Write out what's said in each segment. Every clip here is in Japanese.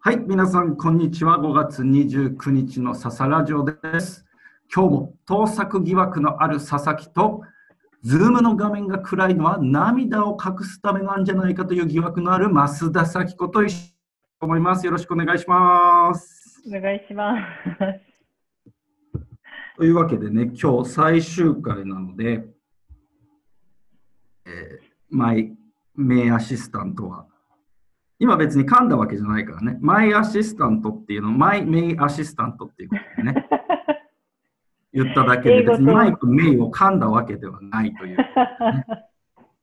はい、皆さん、こんにちは。5月29日の笹ラジオです。今日も盗作疑惑のある佐々木と、ズームの画面が暗いのは涙を隠すためなんじゃないかという疑惑のある増田咲子と一緒に思います。よろしくお願いします。お願いします。というわけでね、今日最終回なので、えー、マイ名アシスタントは今別に噛んだわけじゃないからね。マイアシスタントっていうの、マイメイアシスタントっていうことでね。言っただけで別にマイクメイを噛んだわけではないという、ね。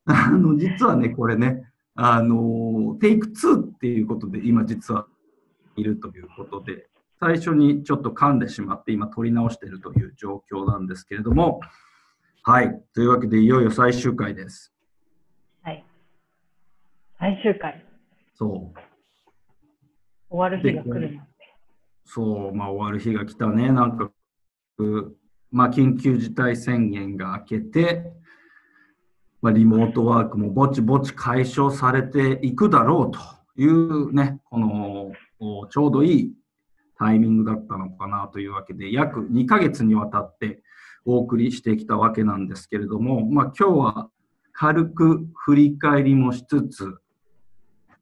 あの、実はね、これね、あの、テイク2っていうことで今実はいるということで、最初にちょっと噛んでしまって今取り直しているという状況なんですけれども、はい。というわけでいよいよ最終回です。はい。最終回。そう。終わる日が来る。そう、まあ終わる日が来たね。なんか、まあ緊急事態宣言が明けて、まあ、リモートワークもぼちぼち解消されていくだろうというね、このちょうどいいタイミングだったのかなというわけで、約2ヶ月にわたってお送りしてきたわけなんですけれども、まあ、今日は軽く振り返りもしつつ、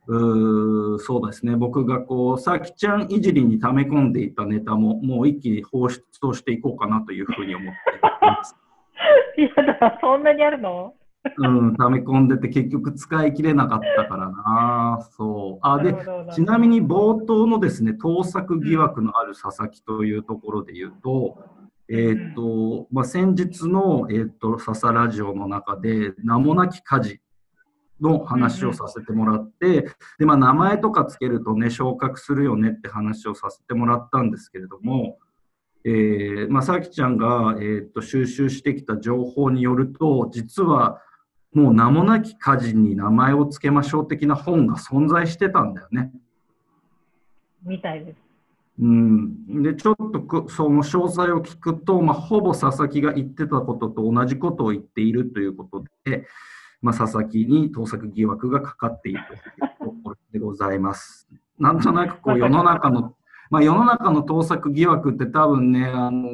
うそうですね、僕がこう、さきちゃんいじりに溜め込んでいたネタも、もう一気に放出をしていこうかなというふうに思っています。い やだ、そんなにあるの？うん、溜め込んでて結局使い切れなかったからな。そう。あ、で、ちなみに冒頭のですね、盗作疑惑のある佐々木というところで言うと、えっ、ー、と、まあ、先日の、えっ、ー、と、笹ラジオの中で、名もなき火事の話をさせてもらって、で、まあ、名前とかつけるとね、昇格するよねって話をさせてもらったんですけれども、えー、まあ、さきちゃんが、えー、っと収集してきた情報によると、実はもう名もなき家人に名前を付けましょう的な本が存在してたんだよね。みたいです。うん、でちょっとその詳細を聞くと、まあ、ほぼ佐々木が言ってたことと同じことを言っているということで、まあ、佐々木に盗作疑惑がかかっているというところでございます。なんとなくこう世の中の、まあ、世の中の盗作疑惑って多分ね、あの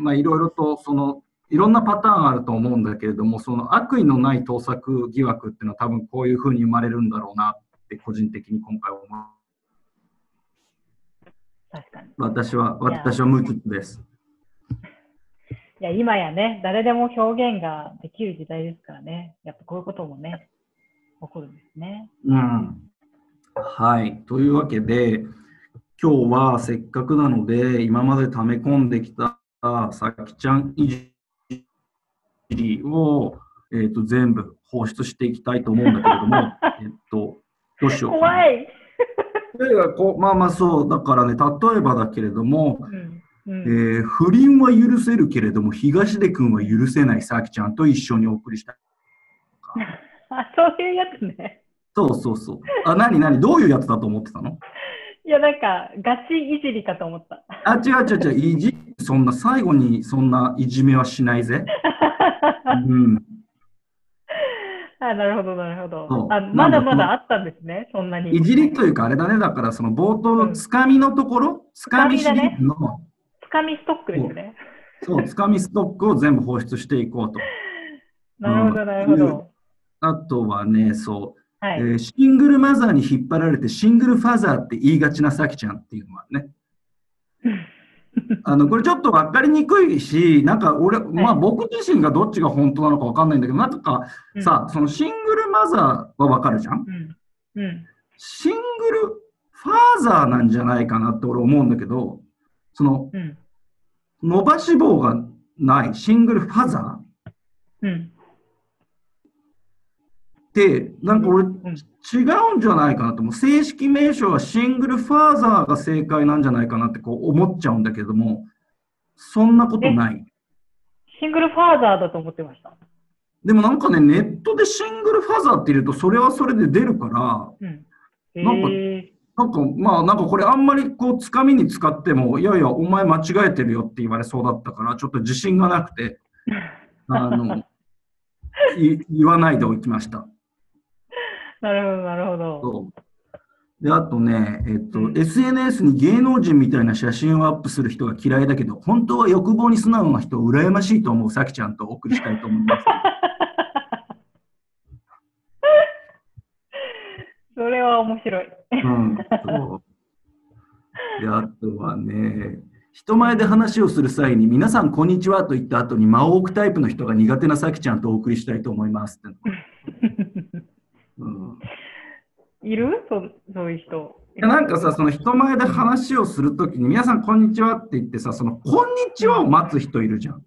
まあ、いろいろとそのいろんなパターンあると思うんだけれども、その悪意のない盗作疑惑っていうのは多分こういうふうに生まれるんだろうなって個人的に今回思う。確かに。私は、私は無実です。いや、今やね、誰でも表現ができる時代ですからね。やっぱこういうこともね、起こるんですね。うん。はい。というわけで、今日はせっかくなので、今まで溜め込んできたさきちゃんいじりを、えーと、全部放出していきたいと思うんだけれども、えっと、どうしよう怖い。こまあまあそう、だからね、例えばだけれども、うんうん、えー、不倫は許せるけれども、東出君は許せないさきちゃんと一緒にお送りした。あ、そういうやつね。そうそうそう。あ、なになにどういうやつだと思ってたの？いや、なんか、ガチいじりかと思った。あ、違う違う違う、いじ、そんな、最後にそんないじめはしないぜ。うん。あ、なるほど、なるほど。あまだまだあったんですね、そんなに。いじりというか、あれだね、だからその冒頭のつかみのところ、つかみシリーズの、かみストックですね。そう、つかみストックを全部放出していこうと。なるほど、なるほど。あとはね、そう、はい、えー、シングルマザーに引っ張られてシングルファザーって言いがちなさきちゃんっていうのはね。あのこれちょっと分かりにくいし、なんか俺、まあ、僕自身がどっちが本当なのか分かんないんだけど、なんかさ、そのシングルマザーは分かるじゃん、うんうん、シングルファーザーなんじゃないかなって俺思うんだけど、その、うん、伸ばし棒がないシングルファザー、うん、で、なんか俺、違うんじゃないかなと思う。正式名称はシングルファーザーが正解なんじゃないかなってこう思っちゃうんだけども、そんなことない。シングルファーザーだと思ってました？でもなんかね、ネットでシングルファーザーって入れると、それはそれで出るから、うん、なんか、なんか、まあ、なんかこれあんまりこう、つかみに使っても、いやいや、お前間違えてるよって言われそうだったから、ちょっと自信がなくて、あの、言わないでおきました。なるほど、なるほど。で、あとね、えっと、うん SNS に芸能人みたいな写真をアップする人が嫌いだけど、本当は欲望に素直な人を羨ましいと思うさきちゃんとお送りしたいと思います。それは面白い。うん、そう。で、あとはね、人前で話をする際に、皆さん、こんにちはと言った後に間を置くタイプの人が苦手なさきちゃんとお送りしたいと思いますっての。うんいる？そそういう人。いやなんかさ、その人前で話をするときに、皆さん、こんにちはって言ってさ、その、こんにちはを待つ人いるじゃん。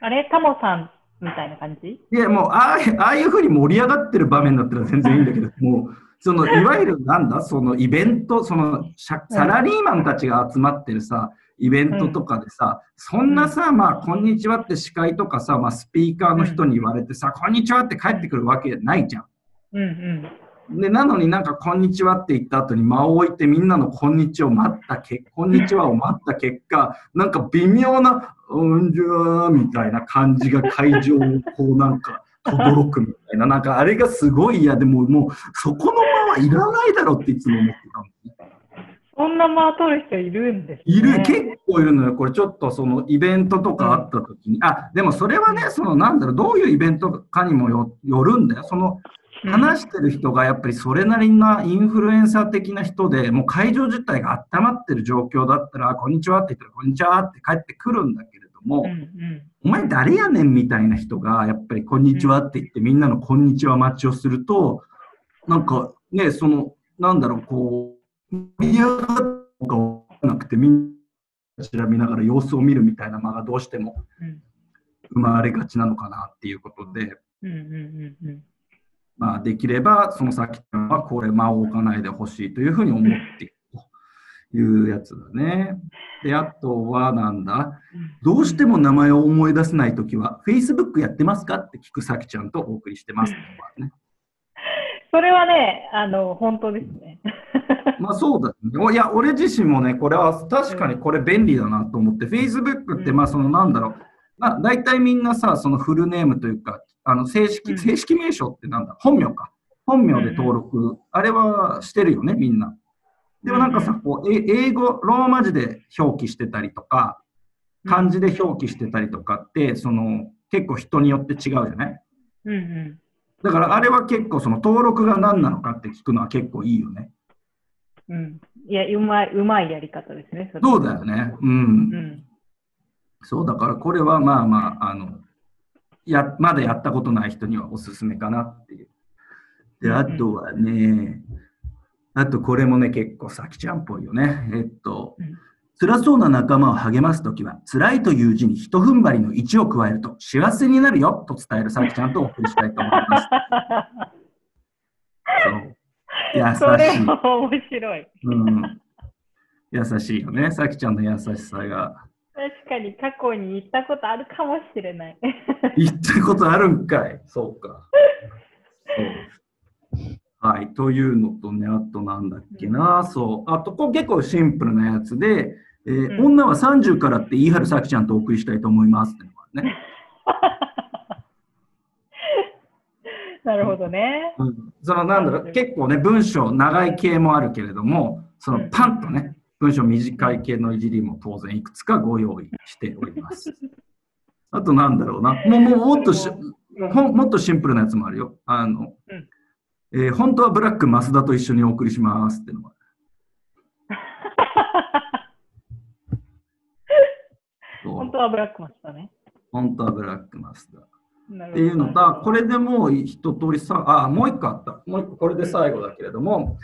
あれ？タモさんみたいな感じ？いや、もう、ああああいうふうに盛り上がってる場面だったら全然いいんだけど、もう、その、いわゆるなんだ、そのイベント、その、社サラリーマンたちが集まってるさ、イベントとかでさ、そんなさ、まあ、こんにちはって司会とかさ、まあ、スピーカーの人に言われてさ、こんにちはって帰ってくるわけないじゃん。うんうん。で、なのになんか、こんにちはって言った後に間を置いてみんなのこんにちはを待った結こんにちはを待った結果、なんか微妙な、うんじゃーみたいな感じが会場をこうなんか、轟くみたいな、なんかあれがすごい嫌でもう、もうそこの間はいらないだろうっていつも思ってたの。そんな間取る人いるんです、ね、いる、結構いるのよ。これちょっとそのイベントとかあった時に、あ、でもそれはね、そのなんだろう、どういうイベントかにもよよるんだよ。その話してる人がやっぱりそれなりなインフルエンサー的な人で、もう会場自体が温まってる状況だったら、こんにちはって言ったら、こんにちはって帰ってくるんだけれども、うんうん。お前誰やねんみたいな人が、やっぱりこんにちはって言ってみんなのこんにちは待ちをすると、なんかね、その、なんだろう、こう、盛り上がったのかわからなくて、みんな調べながら様子を見るみたいな間がどうしてもうん。生まれがちなのかなっていうことで、うんうんうんうん。まあ、できればその先はこれ間を置かないでほしいというふうに思っていうやつだね。で、あとはなんだ、どうしても名前を思い出せないときは、Facebook やってますかって聞くさきちゃんとお送りしてます、ね。それはね、あの、本当ですね。まあそうだ、ね。おいや、俺自身もね、これは確かにこれ便利だなと思って、Facebook って、まあそのなんだろう、まあ大体みんなさ、そのフルネームというか、あの正式、うん正式名称ってなんだ、本名か。本名で登録、あれはしてるよね、みんな。でもなんかさ、こうえ英語、ローマ字で表記してたりとか、漢字で表記してたりとかって、その結構人によって違うじゃない？うんうだからあれは結構その登録が何なのかって聞くのは結構いいよね。ん。うん。いや、うまい、うまいやり方ですね。そうだよね。うん。うん。そうだからこれはまあまあ、あの、や、まだやったことない人にはおすすめかなっていう。で、あとはね、あとこれもね、結構さきちゃんっぽいよね。えっとうん、辛そうな仲間を励ますときは、辛いという字に一踏ん張りの1を加えると幸せになるよと伝えるさきちゃんとお送りしたいと思います。そう。優しい。それは面白い。うん。優しいよね。さきちゃんの優しさが。確かに過去に言ったことあるかもしれない。言ったことあるんかい。そうか。そう。はい。というのとね、あとなんだっけな。そう。あと、これ結構シンプルなやつで、えーうん女は30からって言い張るさきちゃんとお送りしたいと思いますってね。なるほどね。うん、そのなんだろう、結構ね、文章長い系もあるけれども、そのパンとね、文章短い系のいじりも当然いくつかご用意しております。あとなんだろうな、もうもうもっとしもっとシンプルなやつもあるよ。あの、うんえー本当はブラック増田と一緒にお送りしますっての 本当はブラックマスだね。本当はブラック増田。っていうのと、これでもう一通りさ、あ、もう一個あった。もう一個、これで最後だけれども、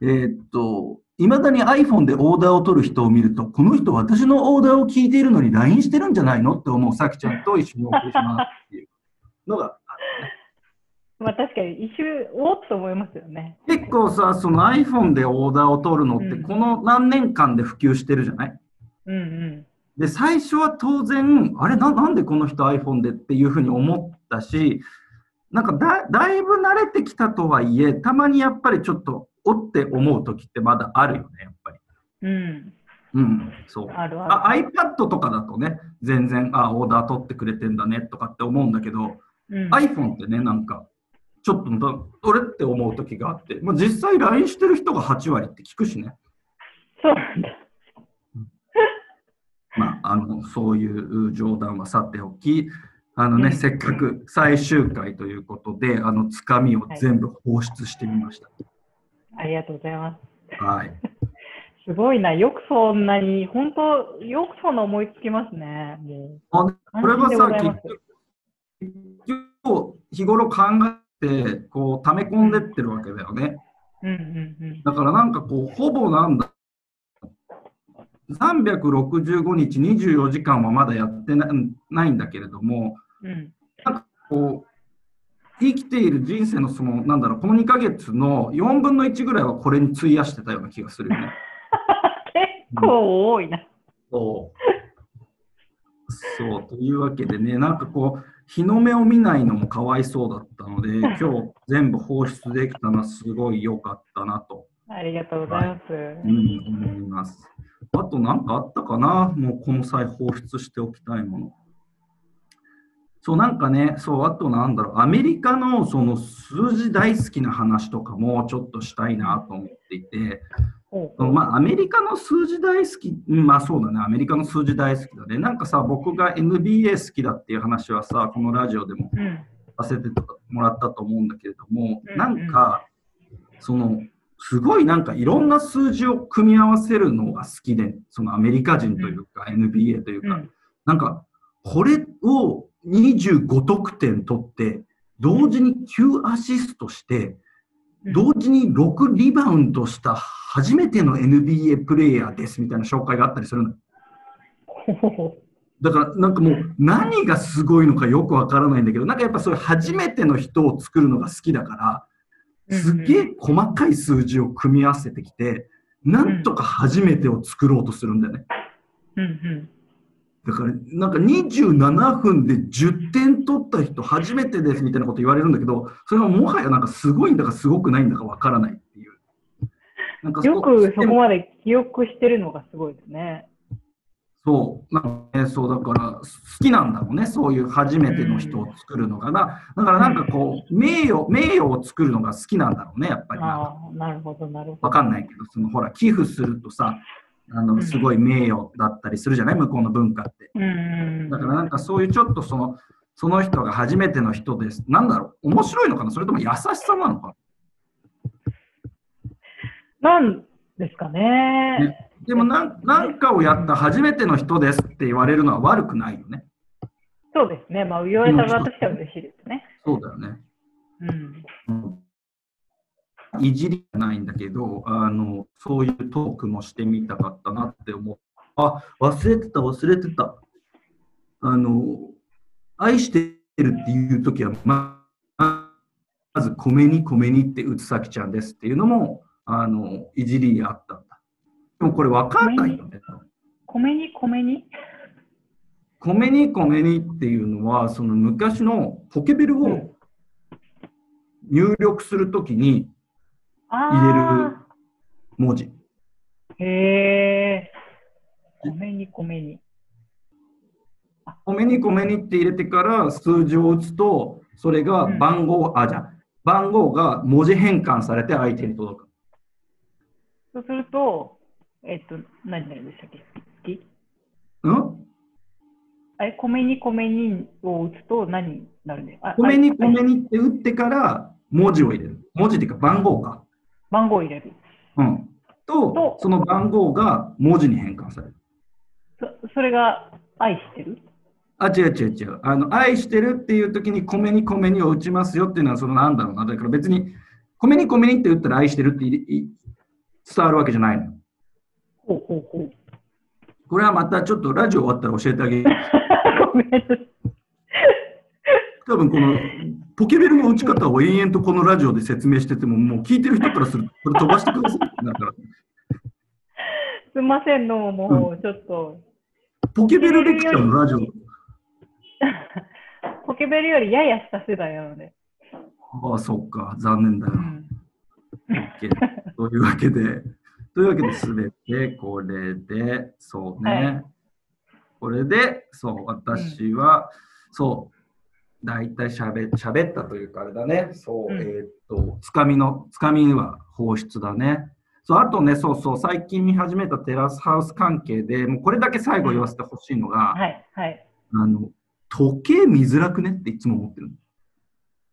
えーっと、いまだに iPhone でオーダーを取る人を見ると、この人私のオーダーを聞いているのに LINE してるんじゃないの？って思うさきちゃんと一緒にお送りしますっていうのが。まあ確かに一周おっと思いますよね。結構さ、その iPhone でオーダーを取るのって、うんこの何年間で普及してるじゃない？うんうん。で、最初は当然、あれな、なんでこの人 iPhone でっていうふうに思ったし、なんかだだいぶ慣れてきたとはいえ、たまにやっぱりちょっと、おって思う時ってまだあるよね、やっぱり。うん。うん、そう。あるああ iPad とかだとね、全然、あ、オーダー取ってくれてんだねとかって思うんだけど、る。うん、iPhone ってね、なんか、ちょっと俺って思う時があって、まあ、実際 LINE してる人が8割って聞くしね。そうなんだ。まあ、あのそういう冗談はさておき、あのね、うん、せっかく最終回ということで、あのつかみを全部放出してみました、はい。ありがとうございます。はい。すごいな、よくそんなに、本当、よくそんな思いつきますね。もうあこれはさ、結局、日頃考えて、こう、溜め込んでってるわけだよね。うんうんうん、だからなんかこう、ほぼなんだ、365日24時間はまだやってないんだけれども、うん、なんかこう、生きている人生のその、なんだろう、この2ヶ月の4分の1ぐらいはこれに費やしてたような気がするよね。結構多いな。そう。そう、というわけでね、なんかこう、日の目を見ないのもかわいそうだったので、今日全部放出できたのはすごい良かったなと。ありがとうございます。はい、うん、思います。あと何かあったかな？もうこの際放出しておきたいもの。そうなんかね、そう、あとなんだろう、アメリカのその数字大好きな話とかもちょっとしたいなと思っていて、まあ、アメリカの数字大好き、まあそうだね、アメリカの数字大好きだね。なんかさ、僕が NBA 好きだっていう話はさ、このラジオでもさせてもらったと思うんだけれども、うん、なんか、その、すごいなんかいろんな数字を組み合わせるのが好きで、そのアメリカ人というか NBA というか、うん、なんか、これを25得点取って、同時に9アシストして、同時に6リバウンドした初めての NBA プレイヤーですみたいな紹介があったりするの。だからなんかもう何がすごいのかよくわからないんだけど、なんかやっぱそういう初めての人を作るのが好きだから、すげえ細かい数字を組み合わせてきて、なんとか初めてを作ろうとするんだよね。だから、なんか27分で10点取った人初めてですみたいなこと言われるんだけど、それはもはやなんかすごいんだかすごくないんだかわからないっていう。なんかよくそこまで記憶してるのがすごいですね。そう、なんかね、そうだから好きなんだろうね、そういう初めての人を作るのがな。だからなんかこう、名誉、名誉を作るのが好きなんだろうね、やっぱりな。なるほど、なるほど。わかんないけど、そのほら、寄付するとさ、あのすごい名誉だったりするじゃない、向こうの文化って。だからなんかそういうちょっとそのその人が初めての人です。なんだろう？面白いのかな？それとも優しさなのかな？んですかね。ねでもなんなんかをやった初めての人ですって言われるのは悪くないよね。そうですね。まあ、言われた側としては嬉しいですね。そうだよね。うん。いじりじゃないんだけど、あの、そういうトークもしてみたかったなって思う。あ、忘れてた、忘れてた。あの、愛してるっていう時は、ままず、米に米にってうつさきちゃんですっていうのも、あの、いじりあったんだ。でもこれ分かんないよね。米に米に？米に米にっていうのは、その昔のポケベルを入力するときに、入れる文字。へえ。米に米に。米に米にって入れてから数字を打つと、それが番号、うん、あ、じゃ番号が文字変換されて相手に届く。そうすると、えっと、何になるんでしたっけ？うん？あれ、米に米にを打つと何になるんで米に米にって打ってから文字を入れる。文字っていうか番号か。番号を入れる。うん。と、その番号が文字に変換される。そそれが愛してる？あ、違う違う違う。あの、愛してるっていう時に米に米にを打ちますよっていうのは、そのなんだろうな。だから別に、米に米にって打ったら愛してるって伝わるわけじゃないの。ほうほうほう。これはまたちょっとラジオ終わったら教えてあげる。ごめん。多分このポケベルの打ち方を延々とこのラジオで説明してても、もう聞いてる人からすると、これ飛ばしてくださいだから。すみませんの、もうちょっと。ポケベルレクチャーのラジオ。ポケベルよりやや下世代なので。ああ、そっか、残念だよ。うん、というわけで、というわけで、すべてこれで、そうね。はい、これで、そう、私は、うん、そう、大体しゃべ喋ったというかあれだね。そう、うんえーっと、つかみの、つかみは放出だね。そう、あとね、そうそう、最近見始めたテラスハウス関係で、もうこれだけ最後言わせてほしいのが、はい、はい。あの、時計見づらくねっていつも思ってる。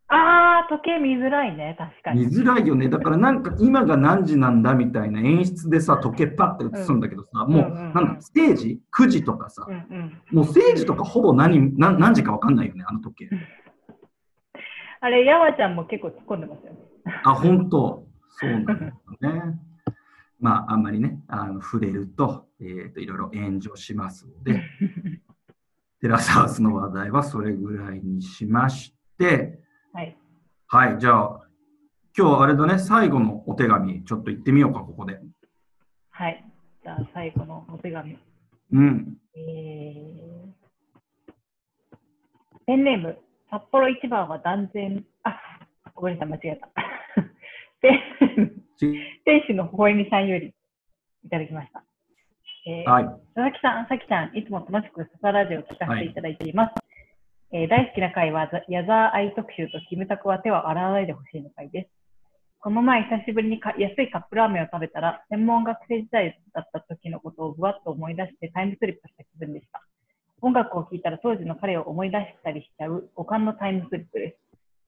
あー、時計見づらいね、確かに。見づらいよね。だからなんか今が何時なんだみたいな演出でさ、時計パッて映すんだけどさ、もう、うんうんうんなんだ、ステージ ?9 時とかさう、んうん。もうステージとかほぼ何何何時かわかんないよね、あの時計。あれ、山ちゃんも結構突っ込んでますよね。あ、本当そうなんだよね。まあ、あんまりね、あの触れると、えーと、いろいろ炎上しますので、テラスハウスの話題はそれぐらいにしまして、はい。はい、じゃあ、今日あれだね、最後のお手紙、ちょっと行ってみようか、ここで。はい。じゃあ、最後のお手紙。うん。えー、ペンネーム、札幌一番は断然、あ、ごめんなさい、間違えた。ペンち店主の微笑みさんよりいただきました。えーはい。佐々木さん、さきちゃん、いつも楽しくササラジオを聞かせていただいています。えー大好きな回は、矢沢愛特集とキムタクは手を洗わないでほしいの回です。この前、久しぶりにか安いカップラーメンを食べたら、専門学生時代だった時のことをぶわっと思い出してタイムスリップした気分でした。音楽を聴いたら当時の彼を思い出したりしちゃう五感のタイムスリップです。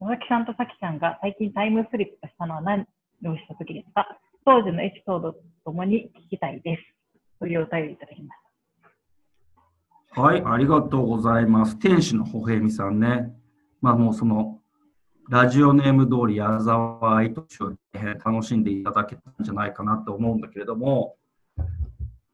佐々木さんとさきちゃんが最近タイムスリップしたのは何をした時ですか当時のエピソードとともに聞きたいです。というお便りいただきましはい、ありがとうございます。天使のほへみさんね。まあもうその、ラジオネーム通り矢沢愛とを楽しんでいただけたんじゃないかなと思うんだけれども、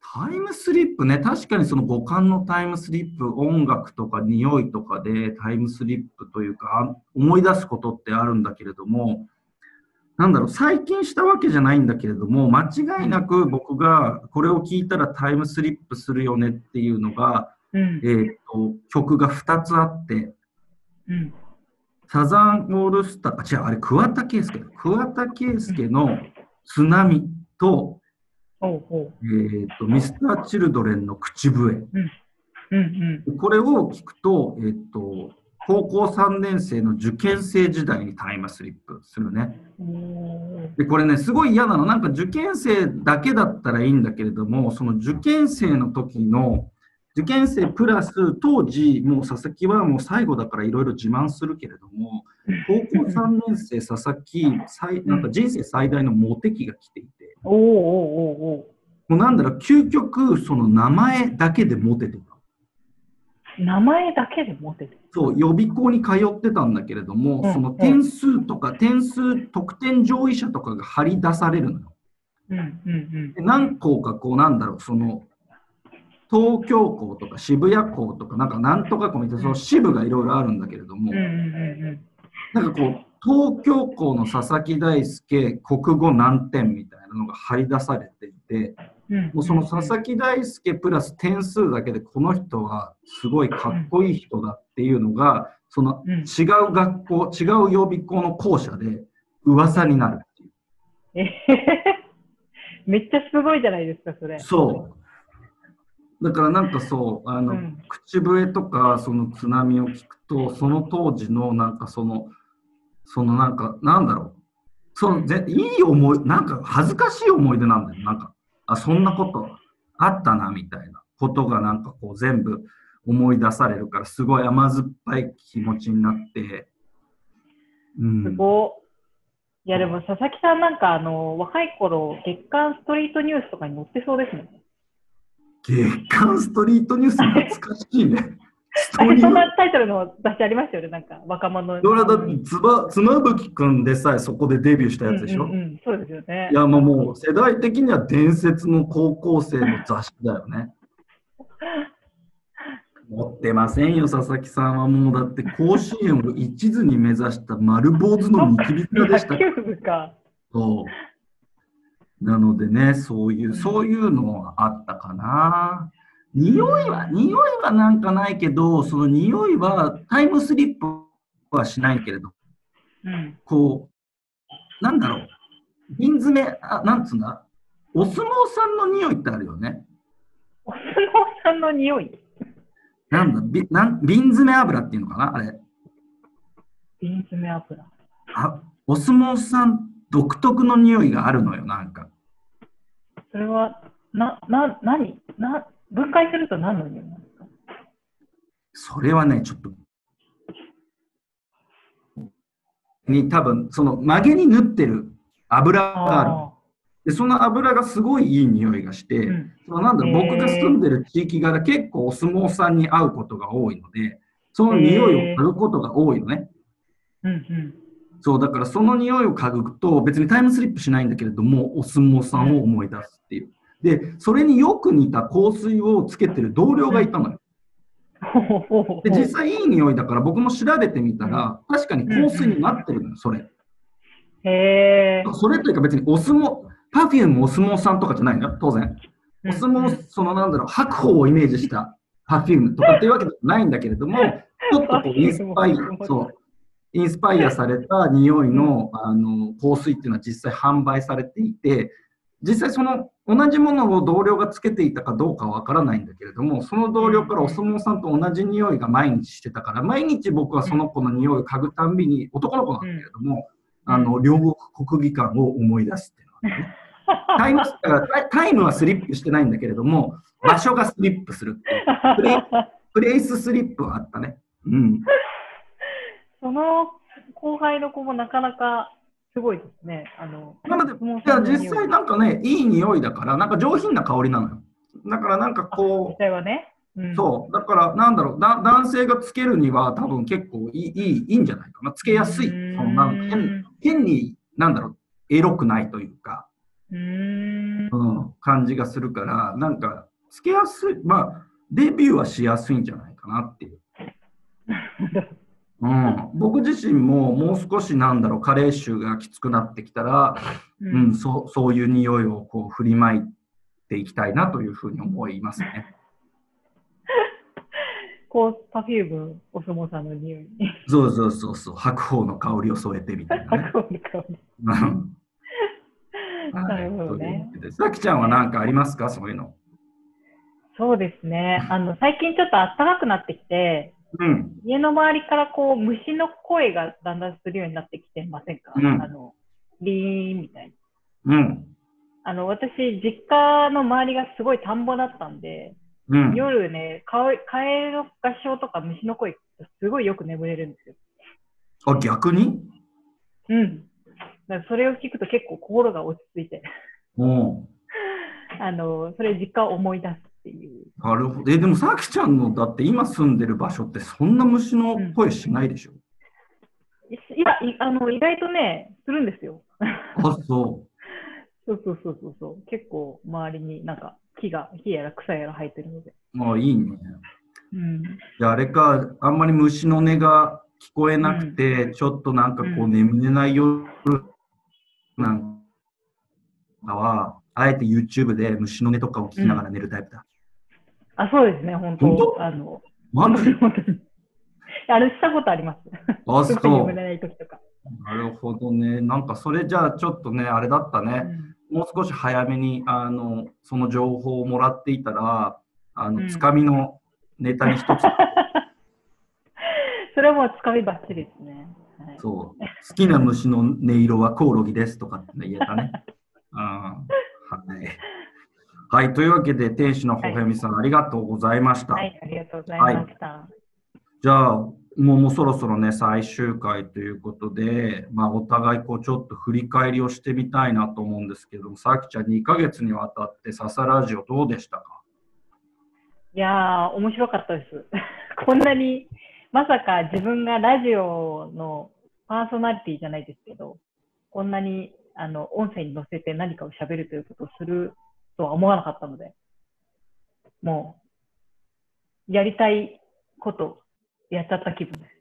タイムスリップね、確かにその五感のタイムスリップ、音楽とか匂いとかでタイムスリップというか、思い出すことってあるんだけれども、なんだろう、最近したわけじゃないんだけれども、間違いなく僕がこれを聞いたらタイムスリップするよねっていうのが、うんえ。ー、と曲が2つあって、うん。サザンオールスター、あ、違う、あれ、桑田佳祐だ。桑田佳祐の津波と、おうおう。えー、とミスター・チルドレンの口笛。うんうん。これを聞くと、えー、と、高校3年生の受験生時代にタイムスリップするね。で、これね、すごい嫌なの。なんか受験生だけだったらいいんだけれども、その受験生の時の、受験生プラス当時、もう佐々木はもう最後だからいろいろ自慢するけれども、高校3年生、佐々木、最なんか人生最大のモテ期が来ていて、おうおうおうおう。もうなんだろう、究極、その名前だけでモテてた。名前だけで持ってて。そう、予備校に通ってたんだけれども、うんその点数とか、点数、得点上位者とかが張り出されるのよ。うんうんで何校かこうなんだろうその東京校とか渋谷校とかなんかなんとか校みたいなその支部がいろいろあるんだけれども、なんかこう東京校の佐々木大輔国語何点みたいなのが張り出されていて。もうその佐々木大輔プラス点数だけでこの人はすごいかっこいい人だっていうのがそのうん違う学校違う予備校の校舎で噂になるっていう。めっちゃすごいじゃないですか、それ。そう。だからなんかそう、あの、うん口笛とかその津波を聞くと、その当時のなんかその、そのなんか、なんだろう。そのぜいい思い、なんか恥ずかしい思い出なんだよ。なんか、あ、そんなことあったな、みたいなことがなんかこう全部思い出されるから、すごい甘酸っぱい気持ちになって、うん。すごい。いや、でも佐々木さんなんかあの、若い頃、月刊ストリートニュースとかに載ってそうですもん。月刊ストリートニュース懐かしいね。そんなタイトルの雑誌ありましたよね、なんか若者の。それはだってつば妻夫木君でさえそこでデビューしたやつでしょ、うんうんうんそうですよね。いやもうもう世代的には伝説の高校生の雑誌だよね。持ってませんよ、佐々木さんはもうだって甲子園を一途に目指した丸坊主のニキビ面でした。そうなのでね、そういう、そういうのはあったかな。匂いは、匂いはなんかないけど、その匂いはタイムスリップはしないけれど、うん。こう、なんだろう、瓶詰め、あなんつうんだ、お相撲さんの匂いってあるよね。お相撲さんの匂い？なんだ、びなん瓶詰め油っていうのかな、あれ。瓶詰め油。あお相撲さん独特の匂いがあるのよ、なんか。それは、な、な、何な、分解すると何の匂いなんですか？それはね、ちょっと。に多分、その曲げに塗ってる油がある。あで、その油がすごいいい匂いがして、ーうんそのなんだろうへー僕が住んでる地域柄結構お相撲さんに会うことが多いので、その匂いを嗅ぐことが多いのね。うんうん。そう、だからその匂いを嗅ぐと別にタイムスリップしないんだけれども、お相撲さんを思い出すっていう。で、それによく似た香水をつけてる同僚がいたのよ。で、実際いい匂いだから僕も調べてみたら、確かに香水になってるのよ、それ。へえ。それというか別にお相撲、パフュームお相撲さんとかじゃないのよ、当然。お相撲、そのなんだろう、白鵬をイメージしたパフュームとかっていうわけではないんだけれども、ちょっとこうインスパイア、そう、インスパイアされた匂いのあの香水っていうのは実際販売されていて、実際その同じものを同僚がつけていたかどうかはわからないんだけれども、その同僚からお相撲さんと同じ匂いが毎日してたから、毎日僕はその子の匂いを嗅ぐたんびに、男の子なんだけれども、あの、両国国技館を思い出すっていうのはね タイムタイムはスリップしてないんだけれども、場所がスリップするっていう。プレイプレイススリップはあったね。うん。その後輩の子もなかなかすごいですね。あの、なので、もういや実際なんかね、いい匂いだから、なんか上品な香りなのよ。だからなんか実こ際はね。うう、ん、そう、だからなんだろう、だ男性がつけるには多分結構いいいいいいんじゃないかな。つけやすい。うーんそのなんか変変に、なんだろう、エロくないというか、うーん。うん、感じがするから、なんか、つけやすい、まあ、デビューはしやすいんじゃないかなっていう。うん、僕自身ももう少しなんだろう、加齢臭がきつくなってきたら、ううん、そうそういう匂いをこう振りまいていきたいなというふうに思いますね。こう、パフューム、お相撲さんの匂いに。そうそうそうそう、白鵬の香りを添えてみたいなね。白鵬の香り。うん なるほどね。ちゃんは何かありますか、そういうの。そうですね。あの、最近ちょっと暖かくなってきて、うん、家の周りからこう、虫の声がだんだんするようになってきてませんか、うんあの、リーンみたいな。うん、あの、私、実家の周りがすごい田んぼだったんで、うん。夜ね、カエカエルの合唱とか虫の声すごいよく眠れるんですよ。あ、逆に？うん。だそれを聞くと結構心が落ち着いて、うん。あの、それ実家を思い出すっていう。なるほど。え、でもさきちゃんの、だって今住んでる場所ってそんな虫の声しないでしょ、いいや、いあの、意外とね、するんですよ。あ、そ そうそうそうそうそう。結構周りになんか木が、木やら草やら生えてるので。う。まあいいね。うん。じゃああれか、あんまり虫の音が聞こえなくて、ちょっとなんかこううん眠れない夜なんかは、あえて YouTube で虫の音とかを聞きながら寝るタイプだ。あ、そうですね、本当本当？あの、マジ？本当に。あれしたことあります。あ、そ眠れない時とか。う。なるほどね。なんかそれじゃあちょっとね、あれだったね。うんもう少し早めにあのその情報をもらっていたら、あの、うんつかみのネタに一つ、それはもうつかみばっちりですね。はい、そう、好きな虫の音色はコオロギですとかって言えたね。うんはい。はい、というわけで、天使のほほやみさん、ありがとうございました。はい、ありがとうございました。じゃあ、もうもうそろそろね、最終回ということで、まあ、お互いこうちょっと振り返りをしてみたいなと思うんですけども、さきちゃん、2ヶ月にわたってササラジオどうでしたか？いやー、面白かったです。こんなに、まさか自分がラジオのパーソナリティじゃないですけど、こんなにあの音声に乗せて何かを喋るということをするとは思わなかったので、もう、やりたいことやっちゃった気分です。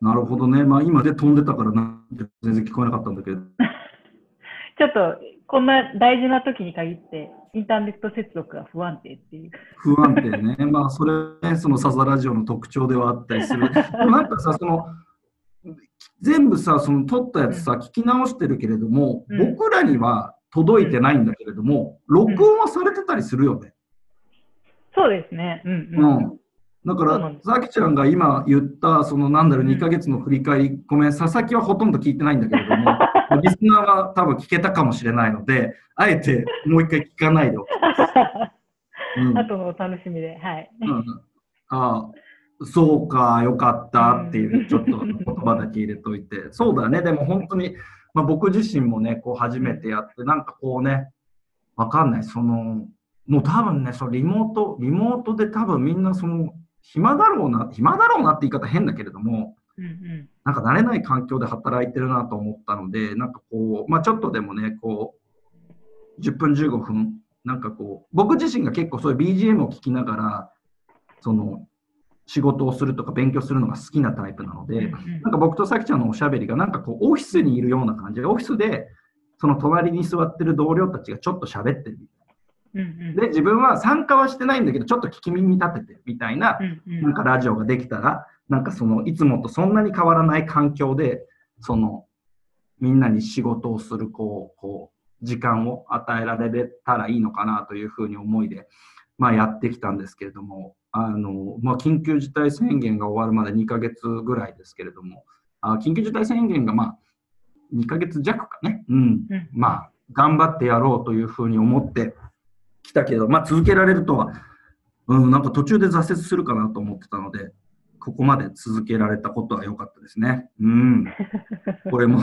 なるほどね。まあ、今で飛んでたからなんて全然聞こえなかったんだけど。ちょっと、こんな大事な時に限って、インターネット接続が不安定っていう。不安定ね。まあ、それ、ね、そのサザラジオの特徴ではあったりする。でもなんかさ、その、全部さ、その撮ったやつさ、聞き直してるけれども、うん僕らには届いてないんだけれども、録音はされてたりするよね。そうですね。うんううん。ん。だからさきちゃんが今言った、そのなんだろう、2ヶ月の振り返り、ごめん、佐々木はほとんど聞いてないんだけれども、リスナーは多分聞けたかもしれないので、あえてもう一回聞かないでおきます。うん後のお楽しみで、はい。うんああ、そうか、よかったっていう、ちょっと言葉だけ入れといて。そうだね、でも本当に、まあ、僕自身もね、こう初めてやって、なんかこうね、わかんない、その、もう多分ね、そのリモート、リモートで多分みんなその、暇だろうな、暇だろうなって言い方変だけれども、うんうん。なんか慣れない環境で働いてるなと思ったので、なんかこう、まあちょっとでもね、こう、10分15分、なんかこう、僕自身が結構そういう BGM を聞きながら、その、仕事をするとか勉強するのが好きなタイプなので、うんなんか僕とさきちゃんのおしゃべりがなんかこう、オフィスにいるような感じで、オフィスで、その隣に座ってる同僚たちがちょっと喋ってる。うんうん。で、自分は参加はしてないんだけど、ちょっと聞き耳立ててるみたいな、なんかラジオができたら、なんかそのいつもとそんなに変わらない環境で、そのみんなに仕事をするこうこう時間を与えられたらいいのかなというふうに思いで、まあ、やってきたんですけれども、あのまあ、緊急事態宣言が終わるまで2ヶ月ぐらいですけれども、あ緊急事態宣言がまあ2ヶ月弱かね、うん、うんまあ、頑張ってやろうというふうに思ってきたけど、まあ、続けられるとは、うん、なんか途中で挫折するかなと思ってたので、ここまで続けられたことは良かったですね。うん。これも、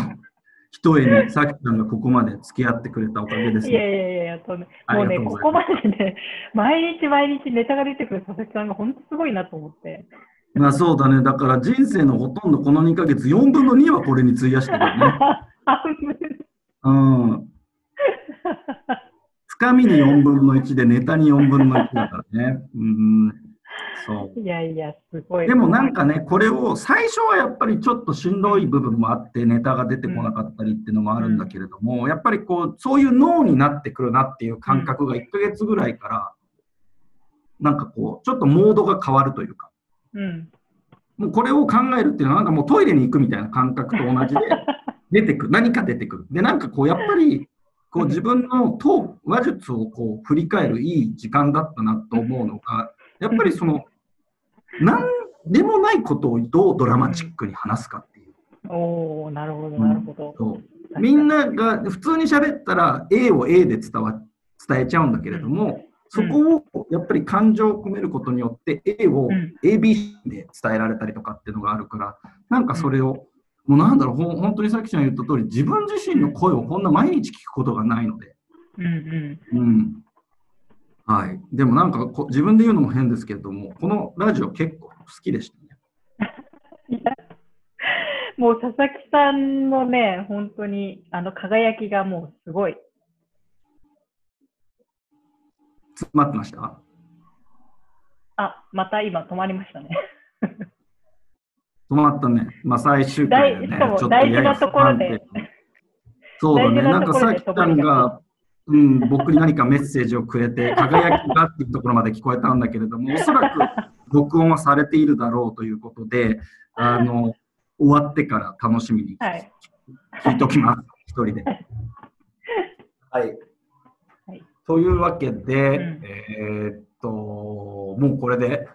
ひとえにさきちゃんがここまで付き合ってくれたおかげですね。いやいやいや、そうねあもうね、ここまでね、毎日毎日ネタが出てくる佐々木さんが本当すごいなと思って。まあそうだね。だから人生のほとんどこの2ヶ月、4分の2はこれに費やしてるよね。うん。つかみに4分の1でネタに4分の1だからね。うん。そう。いやいや、すごい。でもなんかね、これを最初はやっぱりちょっとしんどい部分もあって、ネタが出てこなかったりっていうのもあるんだけれども、やっぱりこう、そういう脳になってくるなっていう感覚が1ヶ月ぐらいから、なんかこう、ちょっとモードが変わるというか、うん。もうこれを考えるっていうのは、なんかもうトイレに行くみたいな感覚と同じで、出てくる、何か出てくる。で、なんかこう、やっぱり、こう自分の当話術をこう振り返るいい時間だったなと思うのが、やっぱりその、なんでもないことをどうドラマチックに話すかっていう。おおなるほど、なるほど。そうみんなが普通に喋ったら A を A で伝わ伝えちゃうんだけれども、そこをやっぱり感情を込めることによって A をうん ABC で伝えられたりとかっていうのがあるから、なんかそれを、もうなんだろう、本当にさっきちゃん言った通り、自分自身の声をこんな毎日聞くことがないので、うんううん。はい。でもなんかこ自分で言うのも変ですけれども、このラジオ結構好きでしたね。もう佐々木さんのね、本当にあの輝きがもうすごい。詰まってました？あ、また今止まりましたね。止まったね。まあ最終回でね。大しかもちょっと大事なところでそうだね。ななんかさきちゃんが、うん、僕に何かメッセージをくれて、輝きがっていうところまで聞こえたんだけれども、おそらく録音はされているだろうということで、あの、終わってから楽しみにはい。聞いときます。一人で。はい。はいというわけで、うんえーっと、もうこれで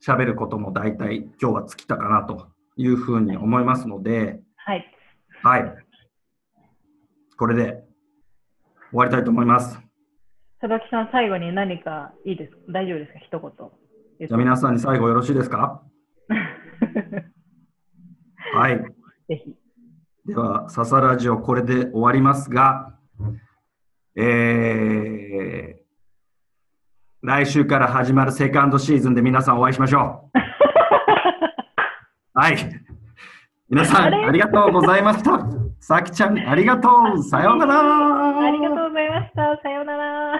喋ることも大体今日は尽きたかなというふうに思いますので、はい。はい。これで終わりたいと思います。佐々木さん、最後に何かいいですか？大丈夫ですか？一言。じゃあ皆さんに最後よろしいですか？はい。ぜひ。では、ササラジオこれで終わりますが、えー、来週から始まるセカンドシーズンで皆さんお会いしましょう。はい。皆さん、ありがとうございました。さきちゃん、ありがとう。さようなら。ありがとうございました。さようなら。